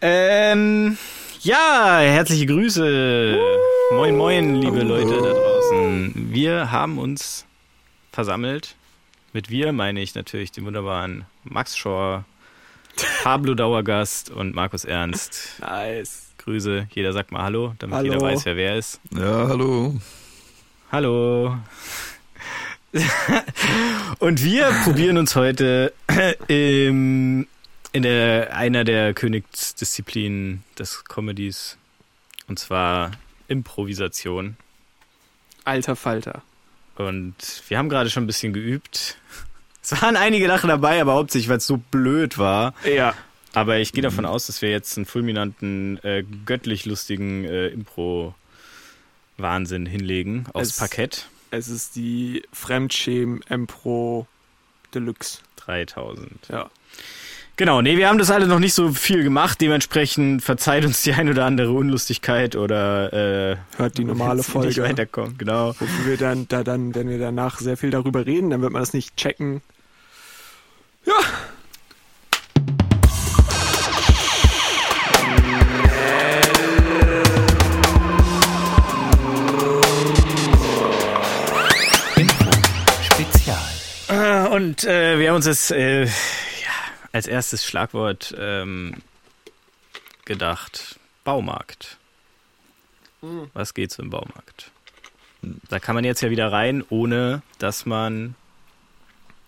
Ähm, ja, herzliche Grüße. Moin, moin, liebe Leute da draußen. Wir haben uns versammelt. Mit wir meine ich natürlich den wunderbaren Max Schor, Pablo Dauergast und Markus Ernst. Nice. Grüße. Jeder sagt mal Hallo, damit Hallo. jeder weiß, wer wer ist. Ja, hallo. Hallo. Und wir probieren uns heute im, in der, einer der Königsdisziplinen des Comedies. Und zwar Improvisation. Alter Falter. Und wir haben gerade schon ein bisschen geübt. Es waren einige Lachen dabei, aber hauptsächlich, weil es so blöd war. Ja. Aber ich gehe davon aus, dass wir jetzt einen fulminanten, äh, göttlich lustigen äh, Impro-Wahnsinn hinlegen aufs Es- Parkett. Es ist die Fremdschämen Empro Deluxe. 3000. Ja. Genau, nee, wir haben das alle noch nicht so viel gemacht. Dementsprechend verzeiht uns die ein oder andere Unlustigkeit oder äh, Hört die normale wenn's nicht Folge. weiterkommt. Genau. Wofür wir dann, da dann, wenn wir danach sehr viel darüber reden, dann wird man das nicht checken. Ja. Äh, Und äh, wir haben uns das äh, als erstes Schlagwort ähm, gedacht. Baumarkt. Was geht so im Baumarkt? Da kann man jetzt ja wieder rein, ohne dass man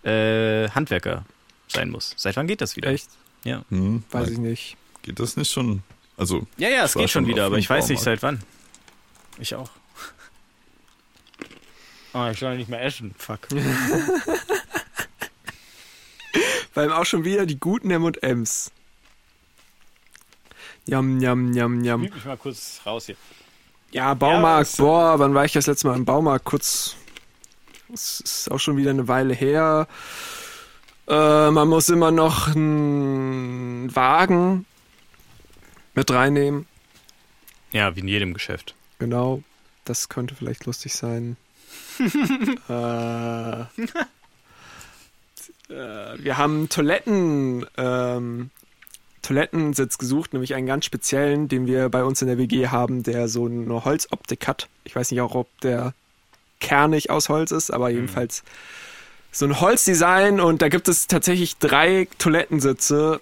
äh, Handwerker sein muss. Seit wann geht das wieder? Echt? Ja. Hm, Weiß ich nicht. Geht das nicht schon? Also, Ja, ja, es geht schon wieder, aber ich weiß nicht Baumarkt. seit wann. Ich auch. Ah, ich soll nicht mehr essen. Fuck. Weil auch schon wieder die guten M&M's. Jam, jam, jam, jam. Schieb mich mal kurz raus hier. Ja, Baumarkt, das- boah, wann war ich das letzte Mal im Baumarkt? Kurz, es ist auch schon wieder eine Weile her. Äh, man muss immer noch einen Wagen mit reinnehmen. Ja, wie in jedem Geschäft. Genau, das könnte vielleicht lustig sein. äh, wir haben Toiletten, ähm, Toilettensitz gesucht, nämlich einen ganz speziellen, den wir bei uns in der WG haben, der so eine Holzoptik hat. Ich weiß nicht auch, ob der kernig aus Holz ist, aber jedenfalls so ein Holzdesign und da gibt es tatsächlich drei Toilettensitze.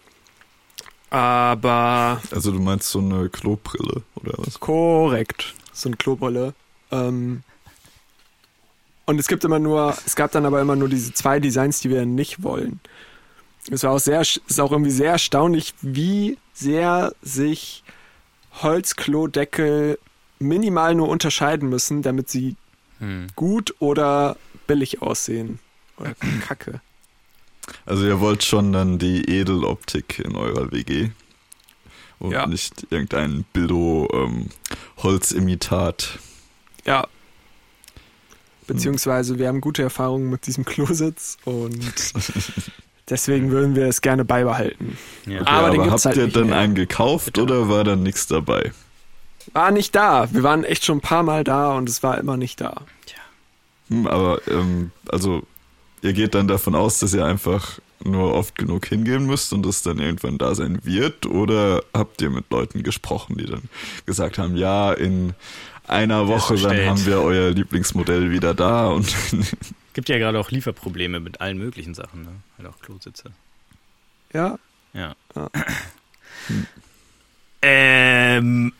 Aber also du meinst so eine Klobrille oder was? Korrekt. So eine Klobrille. Ähm, und es gibt immer nur, es gab dann aber immer nur diese zwei Designs, die wir nicht wollen. Es war auch sehr, es ist auch irgendwie sehr erstaunlich, wie sehr sich Holzklodeckel minimal nur unterscheiden müssen, damit sie Hm. gut oder billig aussehen. Oder kacke. Also ihr wollt schon dann die Edeloptik in eurer WG und Ja. nicht irgendein Billo-Holzimitat. Ja. Beziehungsweise wir haben gute Erfahrungen mit diesem Klositz und deswegen würden wir es gerne beibehalten. Ja. Ah. Aber den gibt's habt halt ihr dann mehr. einen gekauft oder war dann nichts dabei? War nicht da. Wir waren echt schon ein paar Mal da und es war immer nicht da. Hm, aber ähm, also ihr geht dann davon aus, dass ihr einfach nur oft genug hingehen müsst und es dann irgendwann da sein wird? Oder habt ihr mit Leuten gesprochen, die dann gesagt haben, ja, in einer Woche dann haben wir euer Lieblingsmodell wieder da und Gibt ja gerade auch Lieferprobleme mit allen möglichen Sachen, ne? Halt auch Klositze. Ja. Ja. Ja. Ähm,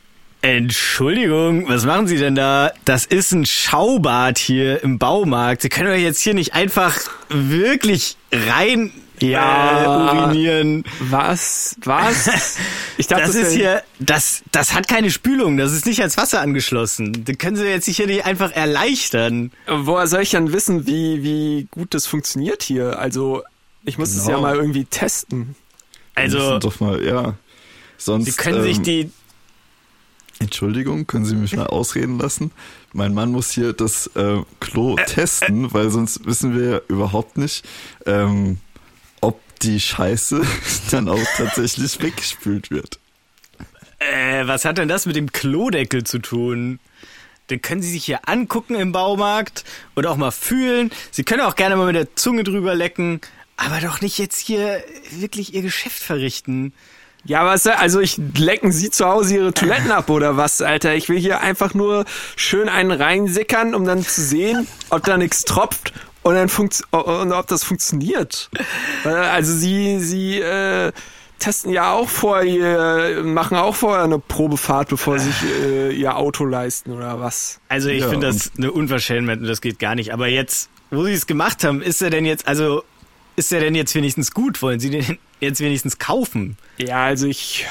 Entschuldigung, was machen Sie denn da? Das ist ein Schaubad hier im Baumarkt. Sie können doch jetzt hier nicht einfach wirklich rein Ja. äh, urinieren. Was? Was? Ich dachte, Das ist wär- hier, das, das hat keine Spülung, das ist nicht ans Wasser angeschlossen. Das können Sie jetzt hier nicht einfach erleichtern. Woher soll ich dann wissen, wie, wie gut das funktioniert hier? Also, ich muss es Genau. ja mal irgendwie testen. Also, doch mal, ja. Sonst, Sie können sich ähm, die, Entschuldigung, können Sie mich mal ausreden lassen? Mein Mann muss hier das äh, Klo testen, weil sonst wissen wir überhaupt nicht, ähm, die Scheiße dann auch tatsächlich weggespült wird. Äh, was hat denn das mit dem Klodeckel zu tun? Den können Sie sich hier angucken im Baumarkt und auch mal fühlen. Sie können auch gerne mal mit der Zunge drüber lecken, aber doch nicht jetzt hier wirklich Ihr Geschäft verrichten. Ja, was, also ich lecken Sie zu Hause Ihre Toiletten ab oder was, Alter? Ich will hier einfach nur schön einen reinsickern, um dann zu sehen, ob da nichts tropft und dann funkt und ob das funktioniert. Äh, Also Sie, Sie äh, testen ja auch vorher, machen auch vorher eine Probefahrt, bevor Sie sich äh, Ihr Auto leisten oder was? Also ich Ja, finde das eine Unverschämtheit und das geht gar nicht. Aber jetzt, wo sie es gemacht haben, ist er denn jetzt, also ist er denn jetzt wenigstens gut? Wollen sie den jetzt wenigstens kaufen? Ja, also ich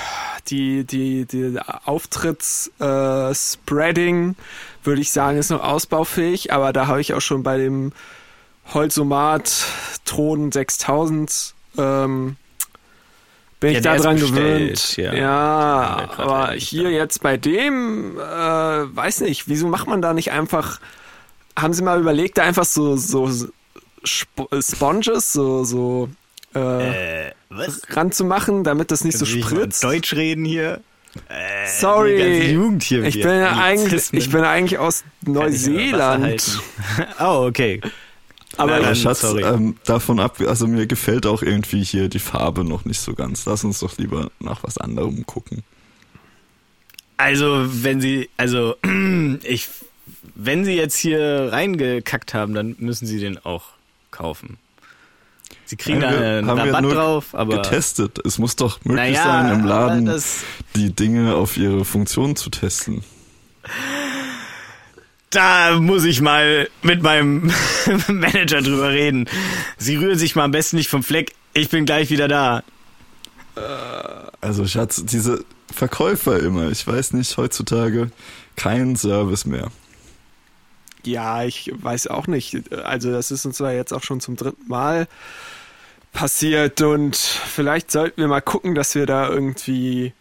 die die die Auftritts äh, würde ich sagen ist noch ausbaufähig, aber da habe ich auch schon bei dem Holzomat Thron 6000 ähm, bin Ja, ich dran gewöhnt. ja. Ja, aber hier da. jetzt bei dem äh, weiß nicht, wieso macht man da nicht einfach haben Sie mal überlegt, da einfach so so Sp Sponges so so äh, Äh, ranzumachen, damit das nicht so ich mal spritzt. Deutsch reden hier? Äh, Sorry. Hier. Ich bin, ja eigentlich, ich bin eigentlich aus Kann Neuseeland. Oh, okay. Aber Nein, nein, Schatz, ähm, davon ab, also mir gefällt auch irgendwie hier die Farbe noch nicht so ganz. Lass uns doch lieber nach was anderem gucken. Also, wenn sie, also, ich, wenn sie jetzt hier reingekackt haben, dann müssen sie den auch kaufen. Sie kriegen Ja, da wir- einen haben wir Rabatt nur drauf, aber. Getestet. Es muss doch möglich naja, sein, im Laden die Dinge auf ihre Funktion zu testen. da muss ich mal mit meinem Manager drüber reden. Sie rühren sich mal am besten nicht vom Fleck. Ich bin gleich wieder da. Also Schatz, diese Verkäufer immer, ich weiß nicht, heutzutage kein Service mehr. ja, ich weiß auch nicht. Also das ist uns zwar jetzt auch schon zum dritten Mal passiert und vielleicht sollten wir mal gucken, dass wir da irgendwie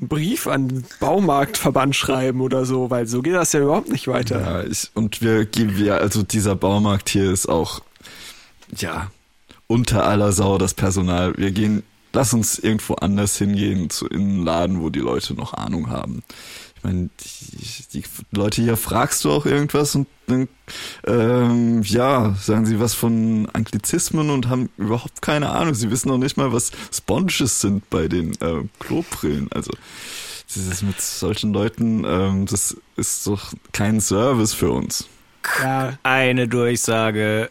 einen Brief an den Baumarktverband schreiben oder so, weil so geht das ja überhaupt nicht weiter. Ja, ich, und wir geben ja, also dieser Baumarkt hier ist auch, ja, unter aller Sau das Personal. Wir gehen, lass uns irgendwo anders hingehen, zu in einen Laden, wo die Leute noch Ahnung haben. Ich meine, die, die Leute hier fragst du auch irgendwas und dann, ähm, ja, sagen sie was von Anglizismen und haben überhaupt keine Ahnung. Sie wissen noch nicht mal, was Sponges sind bei den äh, Klobrillen. Also, dieses mit solchen Leuten, ähm, das ist doch kein Service für uns. Ja, Eine Durchsage.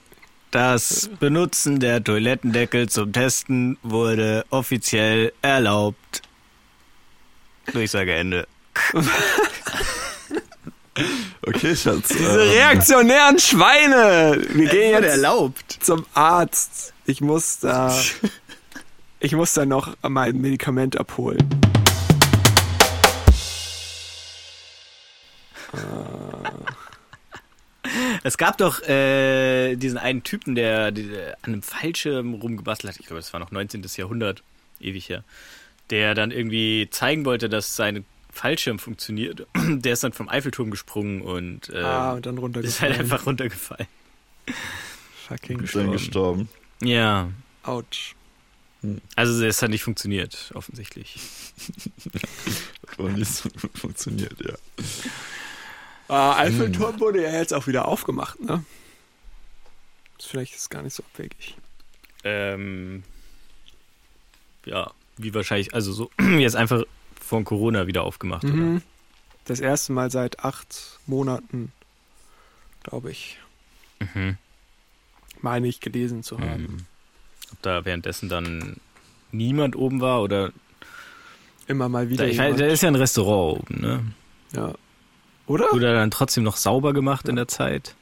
Das Benutzen der Toilettendeckel zum Testen wurde offiziell erlaubt. Durchsage Ende. Okay, Schatz. diese ähm, reaktionären Schweine! Wir gehen jetzt erlaubt. zum Arzt. Ich muss da. Ich muss da noch mein Medikament abholen. Es gab doch äh, diesen einen Typen, der, der an einem Fallschirm rumgebastelt hat. Ich glaube, das war noch 19. Jahrhundert, ewig her. Der dann irgendwie zeigen wollte, dass sein Fallschirm funktioniert. Der ist dann vom Eiffelturm gesprungen und äh, ah, und dann ist runtergefallen. halt einfach runtergefallen. Fucking ist dann gestorben. Ja. Autsch. Also es hat nicht funktioniert, offensichtlich. Wohl nicht so gut funktioniert, ja. Ah, Eiffelturm wurde ja jetzt auch wieder aufgemacht, ne? Vielleicht ist es gar nicht so abwegig. Ähm, ja, wie wahrscheinlich, also so jetzt einfach von Corona wieder aufgemacht, oder? Mhm. Das erste Mal seit acht Monaten, glaube ich, Mhm. meine ich gelesen zu haben. Mhm. Ob da währenddessen dann niemand oben war oder Immer mal da, wieder. ich weiß, jemand. da ist ja ein Restaurant oben, ne? ja. Oder? Oder dann trotzdem noch sauber gemacht in der Zeit.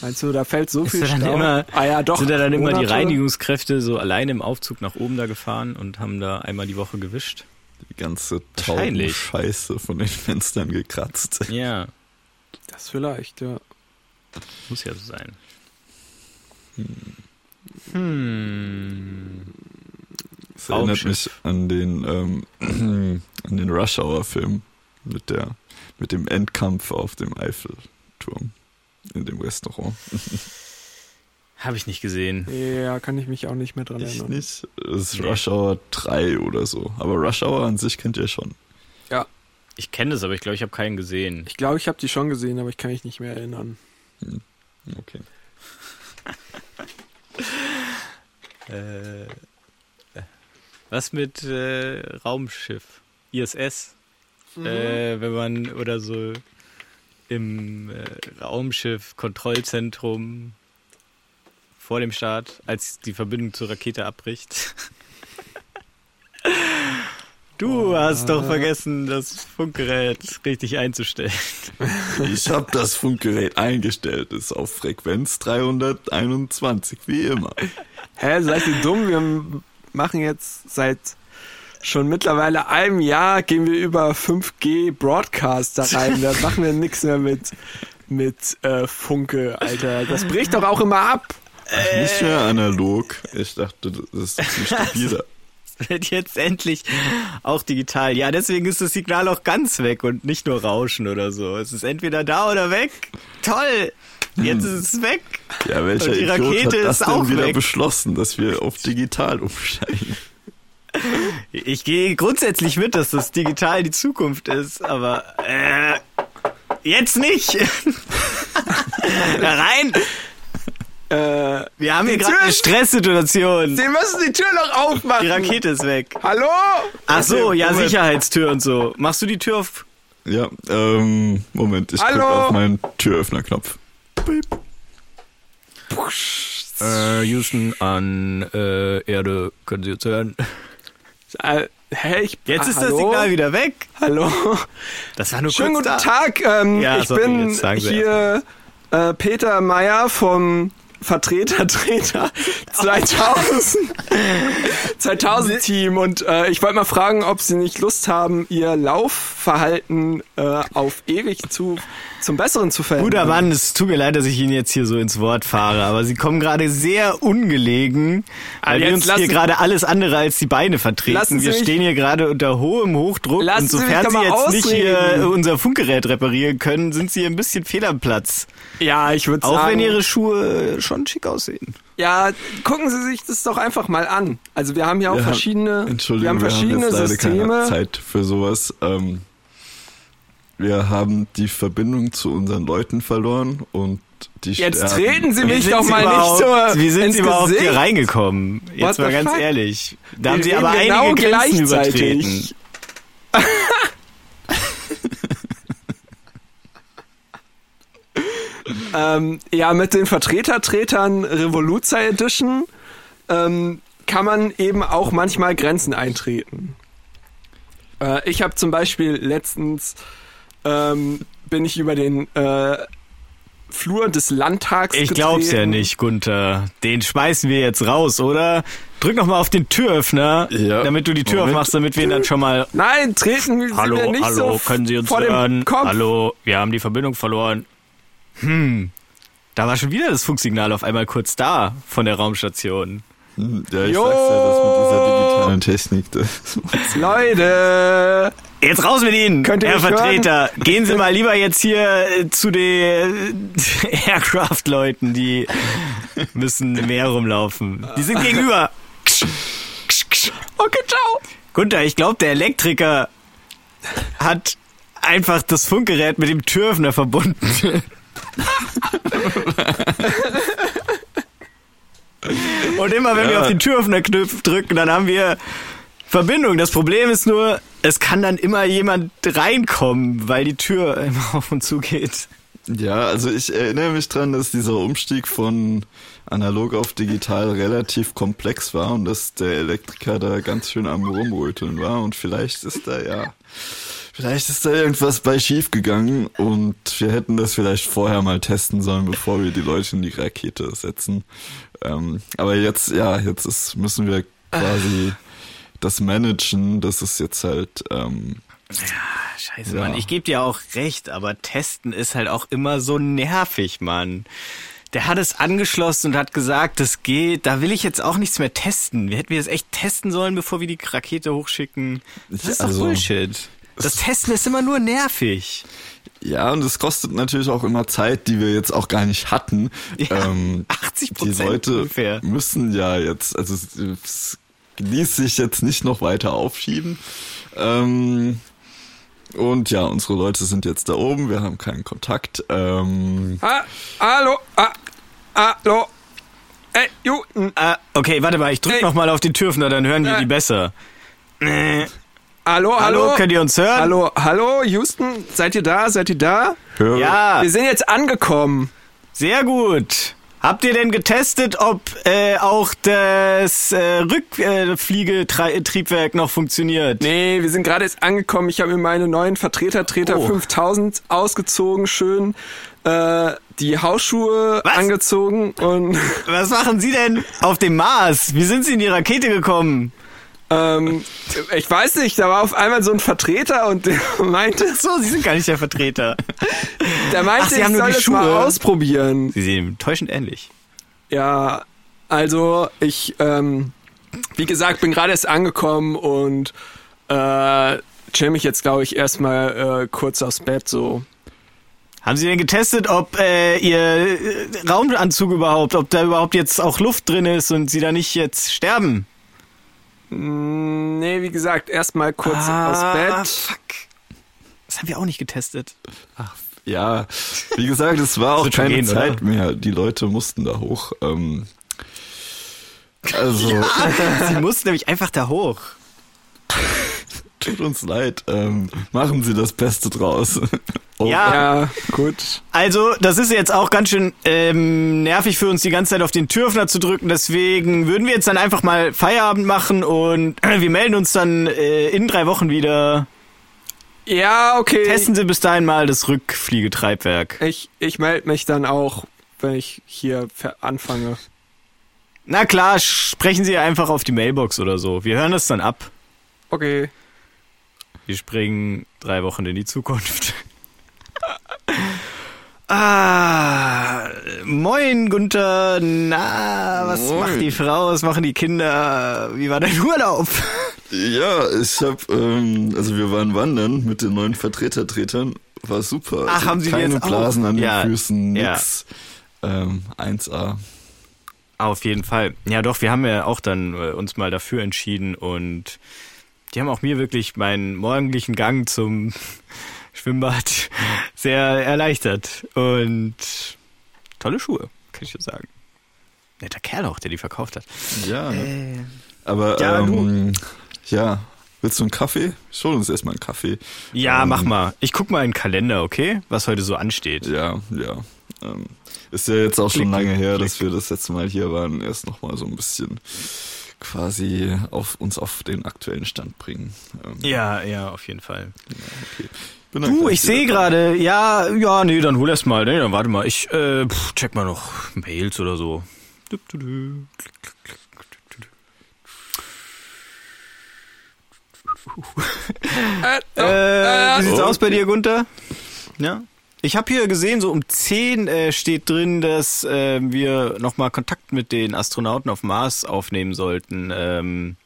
Meinst du, da fällt so Ist viel da dann Stau? immer- ah ja, doch. Sind da dann immer die Monate? Reinigungskräfte so alleine im Aufzug nach oben da gefahren und haben da einmal die Woche gewischt? Die ganze Wahrscheinlich. Scheiße von den Fenstern gekratzt. Ja, Das vielleicht, ja. muss ja so sein. Hm. Das erinnert mich an den, ähm, an den Rush Hour Film mit der, mit dem Endkampf auf dem Eiffelturm in dem Restaurant. Habe ich nicht gesehen. Ja, kann ich mich auch nicht mehr dran Ich erinnern. nicht. Das ist Nee. Rush Hour 3 oder so. Aber Rush Hour an sich kennt ihr schon. Ich kenne das, aber ich glaube, ich habe keinen gesehen. Ich glaube, ich habe die schon gesehen, aber ich kann mich nicht mehr erinnern. Okay. Äh, Was mit äh, Raumschiff? ISS? Äh, wenn man oder so im äh, Raumschiff Kontrollzentrum vor dem Start, als die Verbindung zur Rakete abbricht. Du hast doch vergessen, das Funkgerät richtig einzustellen. Ich habe das Funkgerät eingestellt, ist auf Frequenz 321, wie immer. Hä, seid ihr dumm? Wir machen jetzt seit schon mittlerweile einem Jahr gehen wir über 5G Broadcast da rein. Da machen wir nichts mehr mit, mit äh, Funke, Alter. Das bricht doch auch immer ab. Ach, nicht mehr analog. Ich dachte, das ist viel stabiler. wird jetzt endlich auch digital. Ja, deswegen ist das Signal auch ganz weg und nicht nur Rauschen oder so. Es ist entweder da oder weg. Toll! Jetzt ist es weg. Ja, welcher Und die Idiot Rakete hat das ist denn auch wieder weg. beschlossen, dass wir auf digital umsteigen? Ich gehe grundsätzlich mit, dass das digital die Zukunft ist, aber äh, jetzt nicht. da rein. Äh, Wir haben hier gerade eine Stresssituation. Sie müssen die Tür noch aufmachen. Die Rakete ist weg. Hallo? Ach so, ja, Moment. Sicherheitstür und so. Machst du die Tür auf? Ja, ähm, Moment, ich drücke auf meinen Türöffnerknopf. Äh, Houston an äh, Erde, können Sie jetzt hören? Äh, hä, ich, Jetzt ah, ist hallo? das Signal wieder weg. Hallo. Das war nur Schönen kurz guten da. Tag. Ähm, Ja, ich sorry, bin hier äh, Peter Meyer vom Vertreter Treter 2000 2000 Team und äh, ich wollte mal fragen, ob Sie nicht Lust haben, Ihr Laufverhalten äh, auf ewig zu zum Besseren zu verändern. Guter Mann, es tut mir leid, dass ich Ihnen jetzt hier so ins Wort fahre, aber Sie kommen gerade sehr ungelegen, weil Ah, wir uns hier gerade alles andere als die Beine vertreten. Sie wir stehen hier gerade unter hohem Hochdruck und Sie sofern Sie mal jetzt nicht hier ausreden. unser Funkgerät reparieren können, sind Sie ein bisschen fehl am Platz. Ja, ich würde Auch sagen. wenn Ihre Schuhe schon schick aussehen. ja, gucken Sie sich das doch einfach mal an. Also wir haben ja auch Wir haben- verschiedene, Entschuldigung, wir haben verschiedene jetzt leider keine Systeme. Zeit für sowas. Ähm, wir haben die Verbindung zu unseren Leuten verloren und die Jetzt sterben. treten Sie mich doch Sie mal nicht so Wie sind ins Sie überhaupt Gesicht. hier reingekommen? Jetzt What mal ganz fuck? ehrlich. Da haben Wir Sie aber genau einige Grenzen gleichzeitig. übertreten. Ähm, ja, mit den Vertreter-Tretern Revoluzer Edition ähm, kann man eben auch manchmal Grenzen eintreten. Äh, ich habe zum Beispiel letztens ähm, bin ich über den äh, Flur des Landtags Ich glaub's ja getreten. nicht, Gunther. Den schmeißen wir jetzt raus, oder? Drück noch mal auf den Türöffner, Ja. damit du die Tür Moment. aufmachst, damit wir ihn dann schon mal. Nein, treten Sie mir Hallo, nicht hallo, so können Sie uns vor hören? dem Kopf. Hallo, wir haben die Verbindung verloren. Hm. Da war schon wieder das Funksignal auf einmal kurz da von der Raumstation. Hm, Ja, ich Jo! sag's ja, das mit dieser digitalen Technik. Das, Leute, Jetzt raus mit Ihnen, Könnt ihr Herr mich hören? Vertreter. Gehen Sie mal lieber jetzt hier äh, zu den Aircraft-Leuten, die müssen im Meer rumlaufen. Die sind gegenüber. okay, ciao. Gunther, ich glaube, der Elektriker hat einfach das Funkgerät mit dem Türöffner verbunden. Und immer wenn wir Ja. auf den Türöffner-Knopf drücken, dann haben wir Verbindung. Das Problem ist nur, es kann dann immer jemand reinkommen, weil die Tür immer auf und zu geht. ja, also ich erinnere mich dran, dass dieser Umstieg von analog auf digital relativ komplex war und dass der Elektriker da ganz schön am Rumröteln war und vielleicht ist da ja, vielleicht ist da irgendwas bei schief gegangen und wir hätten das vielleicht vorher mal testen sollen, bevor wir die Leute in die Rakete setzen. Ähm, aber jetzt, ja, jetzt ist, müssen wir quasi das managen, das ist jetzt halt, ähm, Scheiße, Ja. Mann. Ich gebe dir auch recht, aber testen ist halt auch immer so nervig, Mann. Der hat es angeschlossen und hat gesagt, das geht. Da will ich jetzt auch nichts mehr testen. Wir hätten wir das echt testen sollen, bevor wir die Rakete hochschicken. Das ist doch Also- Bullshit. Das Testen ist immer nur nervig. Ja, und es kostet natürlich auch immer Zeit, die wir jetzt auch gar nicht hatten. Ja, ähm, 80 die Prozent Leute ungefähr. müssen ja jetzt, also es, es ließ sich jetzt nicht noch weiter aufschieben. Ähm, und ja, unsere Leute sind jetzt da oben, wir haben keinen Kontakt. Ähm, Ha hallo, ah, hallo. Ey, ju, n- Ah, okay, warte mal, ich drück Ey. noch mal auf den Türfner, dann hören wir Äh. die besser. Äh, hallo, hallo. hallo, könnt ihr uns hören? Hallo, hallo, Houston, seid ihr da? Seid ihr da? Ja, Wir sind jetzt angekommen. sehr gut. Habt ihr denn getestet, ob äh, auch das äh, Rückfliegetriebwerk noch funktioniert? Nee, wir sind gerade jetzt angekommen. Ich habe mir meine neuen Vertreter Treter Oh. 5000 ausgezogen, schön äh, die Hausschuhe Was? angezogen und Was machen Sie denn auf dem Mars? Wie sind Sie in die Rakete gekommen? Ähm, ich weiß nicht, da war auf einmal so ein Vertreter und der meinte, Ach so, Sie sind gar nicht der Vertreter. der meinte, Ach, Sie ich haben nur soll die das mal Schuhe. ausprobieren. Sie sehen enttäuschend ähnlich. Ja, also ich, ähm, wie gesagt, bin gerade erst angekommen und äh, chill mich jetzt, glaube ich, erstmal äh, kurz aufs Bett so. Haben Sie denn getestet, ob äh, Ihr äh, Raumanzug überhaupt, ob da überhaupt jetzt auch Luft drin ist und Sie da nicht jetzt sterben? Mm, Nee, wie gesagt, erstmal kurz Ah, aufs Bett. Fuck. Das haben wir auch nicht getestet. Ja, wie gesagt, es war auch keine gehen, Zeit oder? mehr. Die Leute mussten da hoch. Ähm, also, Sie mussten nämlich einfach da hoch. tut uns leid. Ähm, machen Sie das Beste draus. Oh, Ja. Ja, gut. Also, das ist jetzt auch ganz schön ähm, nervig für uns, die ganze Zeit auf den Türfner zu drücken. Deswegen würden wir jetzt dann einfach mal Feierabend machen und wir melden uns dann äh, in drei Wochen wieder. Ja, okay. Testen Sie bis dahin mal das Rückfliegetreibwerk. Ich, ich melde mich dann auch, wenn ich hier anfange. Na klar, sprechen Sie einfach auf die Mailbox oder so. Wir hören das dann ab. Okay. Wir springen drei Wochen in die Zukunft. ah, moin Gunther. Na, was Moin. macht die Frau? Was machen die Kinder? Wie war dein Urlaub? Ja, ich hab, ähm, also wir waren wandern mit den neuen Vertretertretern. War super. Ach, Also haben Sie die keine jetzt auch? Blasen an den Ja, Füßen, ja. nix. Ähm, 1A. Auf jeden Fall. Ja, doch, wir haben ja auch dann äh, uns mal dafür entschieden und die haben auch mir wirklich meinen morgendlichen Gang zum Schwimmbad sehr erleichtert. Und tolle Schuhe, kann ich schon sagen. Netter Kerl auch, der die verkauft hat. Ja, ne? aber ja, ähm, ja. Willst du einen Kaffee? Ich hol uns erstmal einen Kaffee. Ja, Ähm, mach mal. Ich guck mal in den Kalender, okay? Was heute so ansteht. Ja, ja. Ähm, ist ja jetzt auch schon Klick, lange klick, her, klick. dass wir das letzte Mal hier waren. Erst nochmal so ein bisschen quasi auf uns auf den aktuellen Stand bringen. Ähm, Ja, ja, auf jeden Fall. okay. Bin dann Du, ich sehe gerade, ja, ja, nee, dann hol erst mal, nee, dann warte mal, ich äh, pff, check mal noch Mails oder so. Du. Äh, wie sieht's oh, aus bei okay. dir, Gunther? Ja. Ich habe hier gesehen, so um 10 äh, steht drin, dass äh, wir nochmal Kontakt mit den Astronauten auf Mars aufnehmen sollten. Ähm,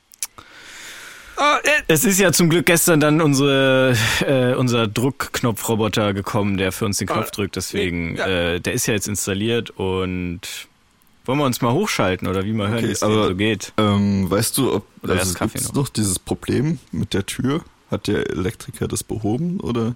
Oh, äh, es ist ja zum Glück gestern dann unsere, äh, unser Druckknopfroboter gekommen, der für uns den Knopf Ah, drückt. Deswegen, ja. äh, der ist ja jetzt installiert und wollen wir uns mal hochschalten oder wie mal hören, Okay, wie es aber- so geht. Ähm, weißt du, ob Oder also gibt's noch? noch dieses Problem mit der Tür? Hat der Elektriker das behoben oder?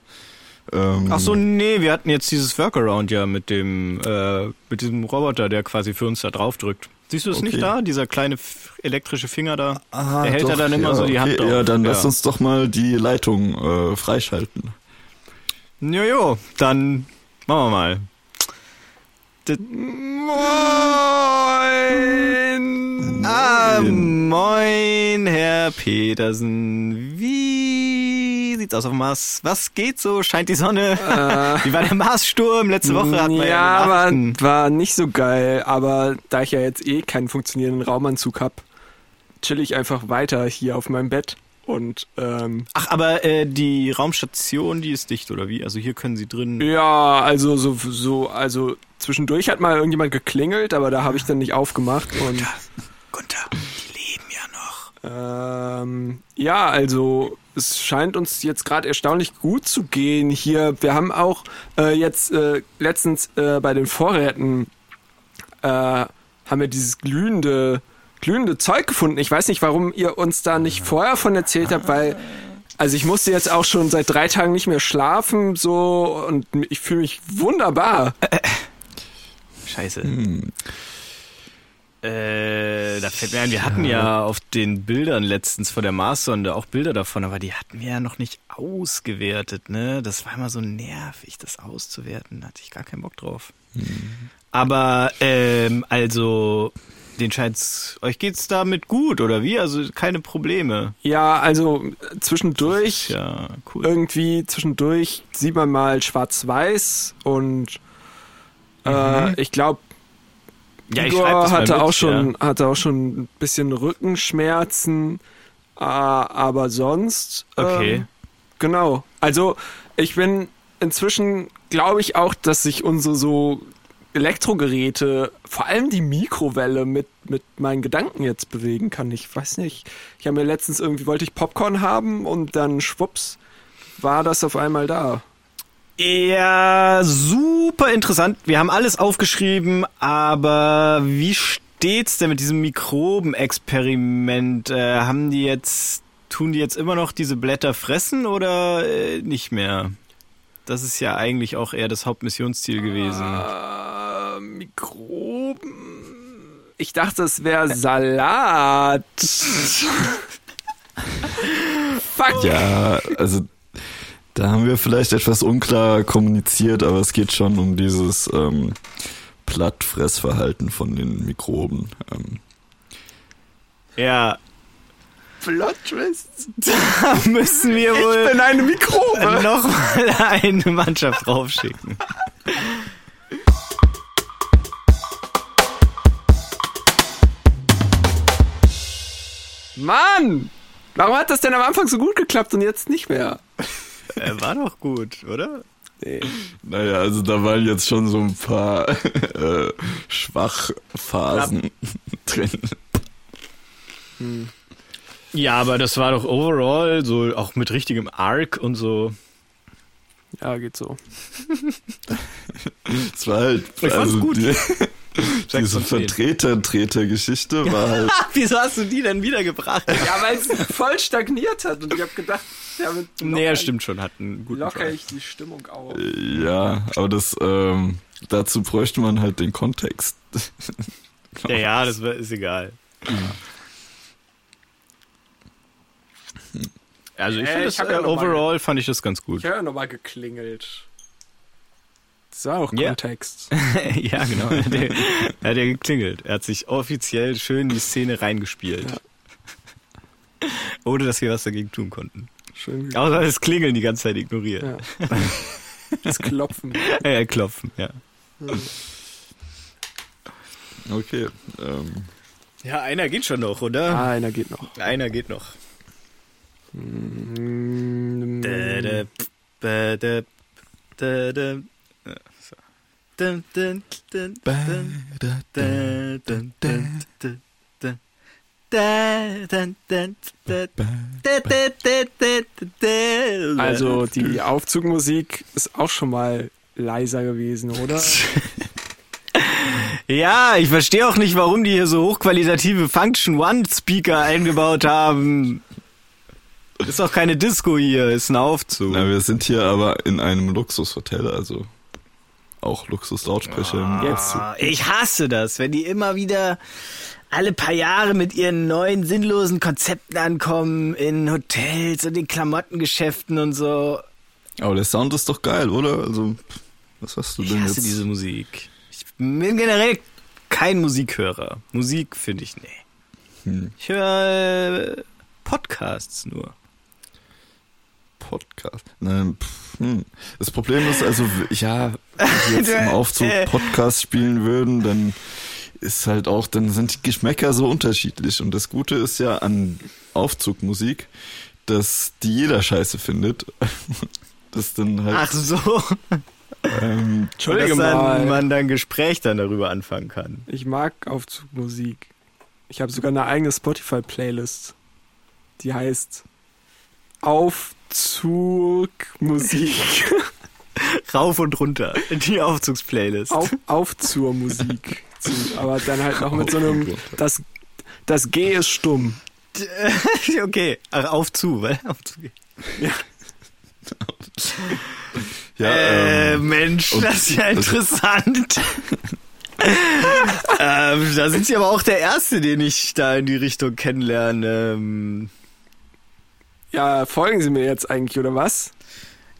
Ähm, Ach so, nee, wir hatten jetzt dieses Workaround ja mit dem, äh, mit diesem Roboter, der quasi für uns da drauf drückt. Siehst du es Okay. nicht da? Dieser kleine elektrische Finger da? Ah, der hält doch, da dann immer ja, so die Hand okay, drauf. Ja, dann Ja. lass uns doch mal die Leitung äh, freischalten. Jojo, dann machen wir mal. Moin. Ah, moin, Herr Petersen. Wie sieht's aus auf dem Mars? Was geht so? Scheint die Sonne? Äh, Wie war der Marssturm? Letzte Woche wir ja, war, war nicht so geil, aber da ich ja jetzt eh keinen funktionierenden Raumanzug hab, chill ich einfach weiter hier auf meinem Bett und ähm, Ach, aber äh, die Raumstation, die ist dicht, oder wie? Also hier können Sie drin... ja, also so so also zwischendurch hat mal irgendjemand geklingelt, aber da habe ich dann nicht aufgemacht und Gunther, die leben ja noch. Ähm, ja, also es scheint uns jetzt gerade erstaunlich gut zu gehen hier. Wir haben auch äh, jetzt äh, letztens äh, bei den Vorräten äh, haben wir dieses glühende glühende Zeug gefunden. Ich weiß nicht, warum ihr uns da nicht vorher von erzählt habt, weil also ich musste jetzt auch schon seit drei Tagen nicht mehr schlafen so und ich fühle mich wunderbar. Scheiße. Hm. Äh, da fällt mir ein, wir hatten ja auf den Bildern letztens vor der Mars-Sonde auch Bilder davon, aber die hatten wir ja noch nicht ausgewertet, ne? Das war immer so nervig, das auszuwerten. Da hatte ich gar keinen Bock drauf. Aber, ähm, also, den scheint's, euch geht's damit gut, oder wie? Also keine Probleme. Ja, also zwischendurch, Ja, cool. irgendwie zwischendurch sieht man mal schwarz-weiß und äh, ich glaube, Ja, ich Igor mal hatte mit, auch schon, hatte auch schon ein bisschen Rückenschmerzen, äh, aber sonst. Okay. Ähm, genau. Also ich bin inzwischen, glaube ich auch, dass sich unsere so Elektrogeräte, vor allem die Mikrowelle mit, mit meinen Gedanken jetzt bewegen kann. Ich weiß nicht. Ich habe mir letztens irgendwie, wollte ich Popcorn haben und dann schwupps war das auf einmal da. Ja, super interessant. Wir haben alles aufgeschrieben, aber wie steht's denn mit diesem Mikrobenexperiment? Äh, haben die jetzt, tun die jetzt immer noch diese Blätter fressen oder äh, nicht mehr? Das ist ja eigentlich auch eher das Hauptmissionsziel gewesen. Äh, Mikroben. Ich dachte, es wäre Salat. Fuck. Ja, also da haben wir vielleicht etwas unklar kommuniziert, aber es geht schon um dieses ähm, Plattfressverhalten von den Mikroben. Ähm, Ja, Plot Twist. da müssen wir Ich wohl bin eine Mikrobe. nochmal eine Mannschaft draufschicken. Mann! Warum hat das denn am Anfang so gut geklappt und jetzt nicht mehr? Äh, war doch gut, oder? Nee. naja, also da waren jetzt schon so ein paar äh, Schwachphasen drin. Ja, aber das war doch overall so auch mit richtigem Arc und so. Ja, geht so. Es war halt, fand's also gut. Diese. Vertreter-Treter-Geschichte war halt, Wieso hast du die denn wiedergebracht? Ja, weil es voll stagniert hat und ich habe gedacht, damit nee, ja, stimmt schon, hat einen guten locker Drive. ich die Stimmung auf. ja, aber das, ähm, dazu bräuchte man halt den Kontext. Ja, ja, das ist egal. Also ich Äh, finde ja äh, overall fand ich das ganz gut. Ich habe ja nochmal geklingelt. Das war auch Ja. Kontext. ja, genau. Er hat, ja, er ja geklingelt. Er hat sich offiziell schön in die Szene reingespielt. Ohne dass wir was dagegen tun konnten. Schön Außer das Klingeln die ganze Zeit ignoriert. Ja. Das Klopfen. Äh, klopfen, ja. Okay, ähm, Ja, einer geht schon noch, oder? Ah, einer geht noch. Einer geht noch. Mm, Da, da, da, da, da, da. Ja, so. Dun, dun, dun, dun, dun, dun, dun, dun, dun. Also die Aufzugmusik ist auch schon mal leiser gewesen, oder? Ja, ich verstehe auch nicht, warum die hier so hochqualitative Function One Speaker eingebaut haben. Ist doch keine Disco hier, ist ein Aufzug. na, wir sind hier aber in einem Luxushotel, also auch Luxuslautsprecher im Jetzt. Ah, Ich hasse das, wenn die immer wieder alle paar Jahre mit ihren neuen sinnlosen Konzepten ankommen in Hotels und in Klamottengeschäften und so. Aber der Sound ist doch geil, oder? Also, was hast du Ich denn hasse jetzt? diese Musik. Ich bin generell kein Musikhörer. Musik finde ich nee. Hm, Ich höre Podcasts nur. Podcast. Nein, pff, hm. Das Problem ist also, ja, wenn wir jetzt im Aufzug Äh. Podcast spielen würden, dann ist halt auch, dann sind die Geschmäcker so unterschiedlich. Und das Gute ist ja an Aufzugmusik, dass die jeder scheiße findet. Das dann halt. Ach so. Ähm, Entschuldige dass dann mal. man dann Gespräch dann darüber anfangen kann. Ich mag Aufzugmusik. Ich habe sogar eine eigene Spotify-Playlist. Die heißt Aufzugmusik. Rauf und runter. Die Aufzugsplaylist. Auf, Aufzugmusik. Aber dann halt noch mit so einem. Das, das G ist stumm. okay. Auf zu, weil auf zu geht. ja, äh, ähm, Mensch, das ist ja interessant. ähm, da sind Sie aber auch der Erste, den ich da in die Richtung kennenlerne. Ähm, Ja, folgen Sie mir jetzt eigentlich, oder was?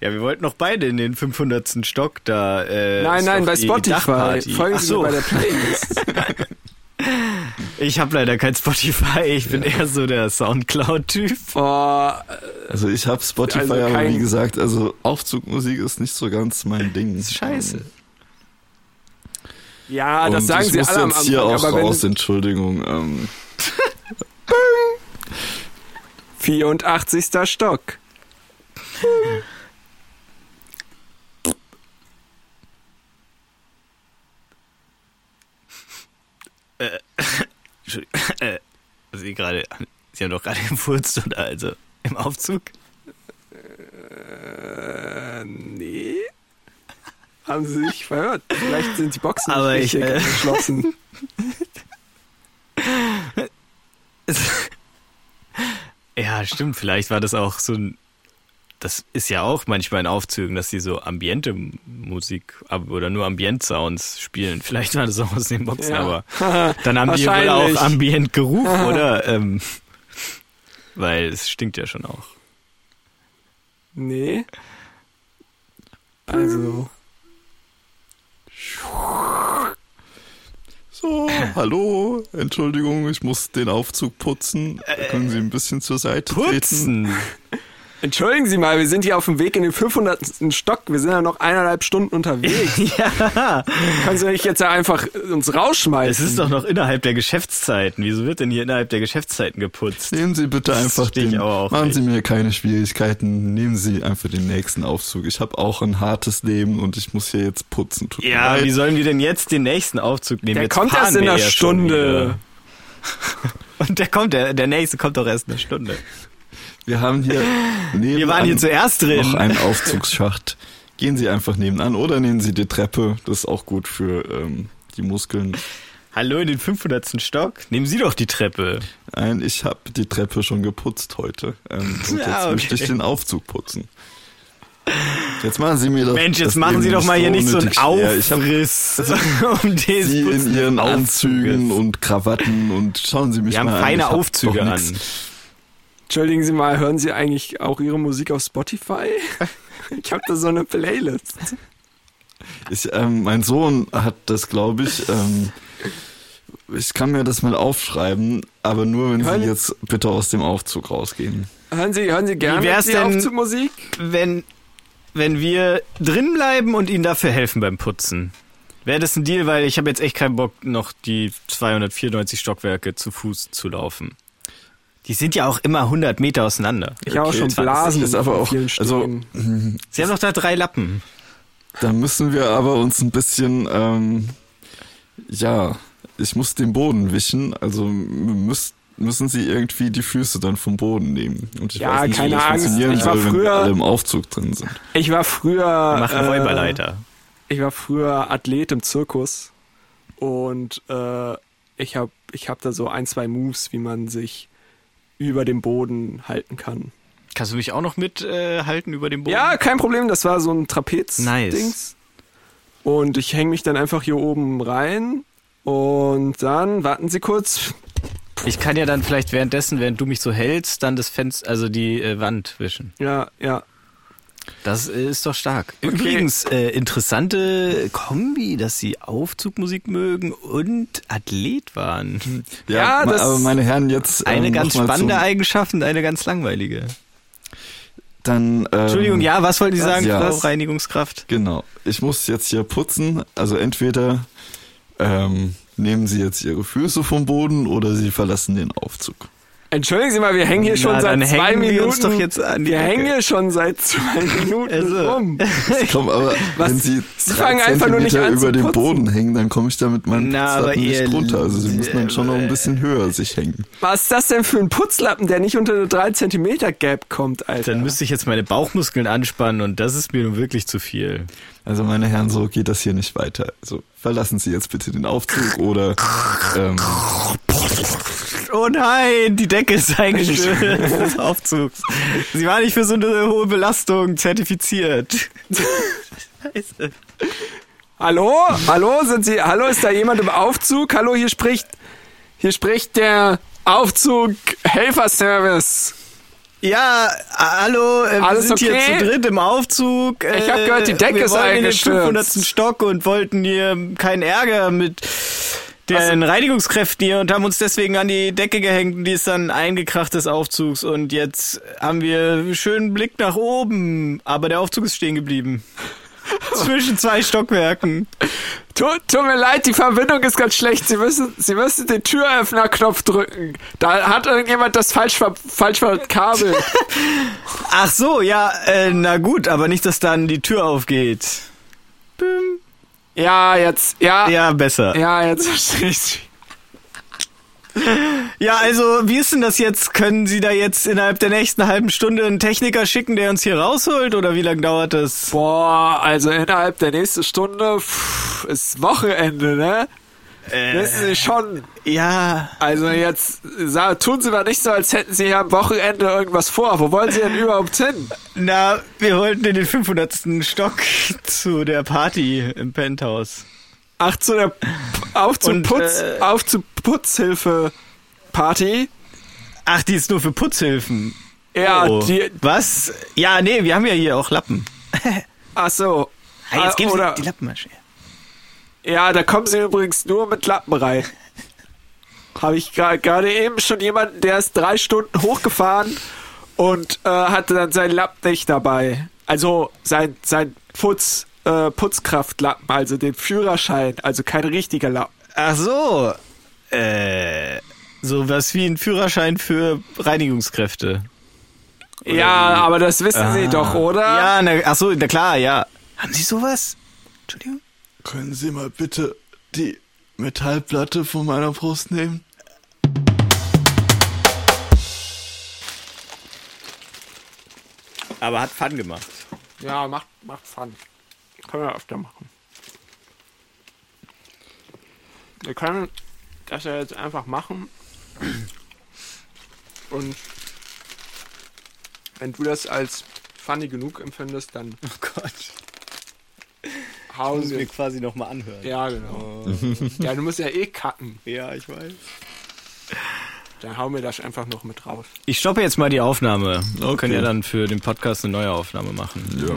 ja, wir wollten noch beide in den 500. Stock da. Äh, nein, nein, bei Spotify. Dachparty. Folgen Ach Sie so, mir bei der Playlist. ich habe leider kein Spotify. Ich bin eher so der Soundcloud-Typ. oh, Also ich habe Spotify, Also aber wie gesagt, also Aufzugmusik ist nicht so ganz mein Ding. Das ist scheiße. ja, Und das sagen ich Sie muss alle am jetzt hier Anfang, auch aber raus, wenn Entschuldigung. Ähm, 84. Stock. Entschuldigung. Äh, Sie gerade, Sie haben doch gerade gefurzt, oder? Also im Aufzug? Äh, nee. Haben Sie sich verhört? Vielleicht sind die Boxen Aber nicht ich, äh, geschlossen. Ja, stimmt. Vielleicht war das auch so ein. Das ist ja auch manchmal in Aufzügen, dass sie so ambiente Musik oder nur Ambient-Sounds spielen. Vielleicht war das auch aus den Boxen, Ja. aber dann haben die wohl auch Ambient-Geruch, oder? Ähm, weil es stinkt ja schon auch. Nee. Also, so, hallo, Entschuldigung, ich muss den Aufzug putzen. Können Sie ein bisschen zur Seite treten? Entschuldigen Sie mal, wir sind hier auf dem Weg in den 500. Stock. Wir sind ja noch eineinhalb Stunden unterwegs. ja, Können Sie nicht jetzt ja einfach uns rausschmeißen? es ist doch noch innerhalb der Geschäftszeiten. Wieso wird denn hier innerhalb der Geschäftszeiten geputzt? Nehmen Sie bitte Das einfach den, machen nicht. Sie mir keine Schwierigkeiten, nehmen Sie einfach den nächsten Aufzug. Ich habe auch ein hartes Leben und ich muss hier jetzt putzen. Tut Ja, wie sollen wir denn jetzt den nächsten Aufzug nehmen? Der jetzt kommt erst in einer Stunde. Und der kommt, der, der nächste kommt doch erst in einer Stunde. Wir haben hier nebenan Wir waren hier zuerst noch drin. einen Aufzugsschacht. Gehen Sie einfach nebenan oder nehmen Sie die Treppe. Das ist auch gut für ähm, die Muskeln. Hallo in den 500. Stock. Nehmen Sie doch die Treppe. Nein, ich habe die Treppe schon geputzt heute. Ähm, und Ja, jetzt okay. möchte ich den Aufzug putzen. Jetzt machen Sie mir das. Mensch, jetzt machen Sie doch mal hier nicht so einen unnötig schwer. Ich habe Aufriss um Sie den in Putzen Ihren des Anzügen und Krawatten und schauen Sie mich Wir haben mal an. feine ich hab Aufzüge doch an. nix. Entschuldigen Sie mal, hören Sie eigentlich auch Ihre Musik auf Spotify? Ich habe da so eine Playlist. Ich, ähm, mein Sohn hat das, glaube ich. Ähm, ich kann mir das mal aufschreiben, aber nur, wenn Hören- Sie jetzt bitte aus dem Aufzug rausgehen. Hören Sie, hören Sie gerne wär's die denn- Aufzugmusik? Wenn, wenn wir drin bleiben und Ihnen dafür helfen beim Putzen. Wäre das ein Deal, weil ich habe jetzt echt keinen Bock, noch die 294 Stockwerke zu Fuß zu laufen. Die sind ja auch immer 100 Meter auseinander. Ich habe auch Okay, schon Blasen ist aber auch- also- Stegen. Sie haben doch da drei Lappen. Da müssen wir aber uns ein bisschen, ähm, ja, ich muss den Boden wischen, also müssen müssen sie irgendwie die Füße dann vom Boden nehmen. Und ich Ja, weiß nicht, keine wie das Angst. funktionieren Ich war soll, wenn früher- alle im Aufzug drin sind. Ich war früher. Machen äh, Räuberleiter. Ich war früher Athlet im Zirkus und äh, ich habe ich hab da so ein, zwei Moves, wie man sich über dem Boden halten kann. Kannst du mich auch noch mithalten äh, über den Boden? Ja, kein Problem, das war so ein Trapez-Dings. Nice. Und ich hänge mich dann einfach hier oben rein und dann, warten Sie kurz, Ich kann ja dann vielleicht währenddessen, während du mich so hältst, dann das Fenster, also die äh, Wand wischen. ja, ja. Das ist doch stark. Übrigens, äh, interessante Kombi, dass sie Aufzugmusik mögen und Athlet waren. Ja, ma- das- aber meine Herren, jetzt Eine ähm, ganz spannende Eigenschaft und eine ganz langweilige. Dann, ähm, Entschuldigung, ja, was wollten Sie sagen, Ja. Frau? Reinigungskraft? Genau. Ich muss jetzt hier putzen. Also entweder ähm, nehmen Sie jetzt Ihre Füße vom Boden oder Sie verlassen den Aufzug. Entschuldigen Sie mal, wir hängen hier schon Na, seit dann zwei wir Minuten. uns doch jetzt an die wir Ecke. hängen hier schon seit zwei Minuten Also. rum. Komm, aber Was? wenn Sie, Sie drei fangen einfach nur nicht Zentimeter an über dem putzen. Boden hängen, dann komme ich da mit meinem Na, Putzlappen nicht ihr- runter. Also Sie müssen dann schon noch ein bisschen höher sich hängen. Was ist das denn für ein Putzlappen, der nicht unter eine 3 Zentimeter Gap kommt, Alter? Dann müsste ich jetzt meine Bauchmuskeln anspannen und das ist mir nun wirklich zu viel. Also meine Herren, so geht das hier nicht weiter. Also verlassen Sie jetzt bitte den Aufzug oder ähm, Oh nein, die Decke ist eingestürzt des Aufzugs. Sie war nicht für so eine hohe Belastung zertifiziert. Scheiße. Hallo? Hallo? Sind Sie, hallo? Ist da jemand im Aufzug? Hallo, hier spricht, hier spricht der Aufzug Helferservice. Ja, hallo, äh, wir sind hier okay? zu dritt im Aufzug. Ich hab gehört, die Decke wir ist wollen in den eingestürzt. 500. Stock und wollten hier keinen Ärger mit den Reinigungskräften hier und haben uns deswegen an die Decke gehängt und die ist dann eingekracht des Aufzugs und jetzt haben wir einen schönen Blick nach oben, aber der Aufzug ist stehen geblieben. Zwischen zwei Stockwerken. Tut, tut mir leid, die Verbindung ist ganz schlecht. Sie müssen, Sie müssen den Türöffnerknopf drücken. Da hat irgendjemand das falsch, ver, falsch verkabelt. Ach so, ja, äh, na gut, aber nicht, dass dann die Tür aufgeht. Ja, jetzt, ja, ja, Ja, besser. jetzt verstehe ich. Ja, also, wie ist denn das jetzt? Können Sie da jetzt innerhalb der nächsten halben Stunde einen Techniker schicken, der uns hier rausholt? Oder wie lange dauert das? Boah, also innerhalb der nächsten Stunde pff, ist Wochenende, ne? Wissen Sie schon. Ja, Also jetzt sa- tun Sie mal nicht so, als hätten Sie hier am Wochenende irgendwas vor. Wo wollen Sie denn überhaupt hin? na, wir wollten in den 500. Stock zu der Party im Penthouse. Ach, zu der auf zu Und, Putz, äh, auf zu Putzhilfe Party. Ach, die ist nur für Putzhilfen. Ja, oh. die, Was? Ja, nee, wir haben ja hier auch Lappen. ach so. Hey, jetzt Ah, geben oder, die Lappen mal schnell. Ja, da kommen Sie übrigens nur mit Lappen rein. Habe ich gerade eben schon jemanden, der ist drei Stunden hochgefahren und äh, hatte dann seinen Lappen nicht dabei. Also sein, sein Putz, äh, Putzkraftlappen, also den Führerschein, also kein richtiger Lappen. Ach so. Äh, sowas wie ein Führerschein für Reinigungskräfte. Ja, aber das wissen Sie Ah. doch, oder? Ja, na, ach so, na klar, ja. Haben Sie sowas? Entschuldigung? Können Sie mal bitte die Metallplatte von meiner Brust nehmen? Aber hat Fun gemacht. Ja, macht, macht Fun. Können wir öfter machen. Wir können das ja jetzt einfach machen. Und wenn du das als funny genug empfindest, dann Oh Gott. Hauen Muss ich mir wir. quasi nochmal anhören. Ja, genau. Ja, du musst ja eh cutten. Ja, ich weiß. Dann hauen wir das einfach noch mit raus. Ich stoppe jetzt mal die Aufnahme. Wir Okay. können ja dann für den Podcast eine neue Aufnahme machen. Ja.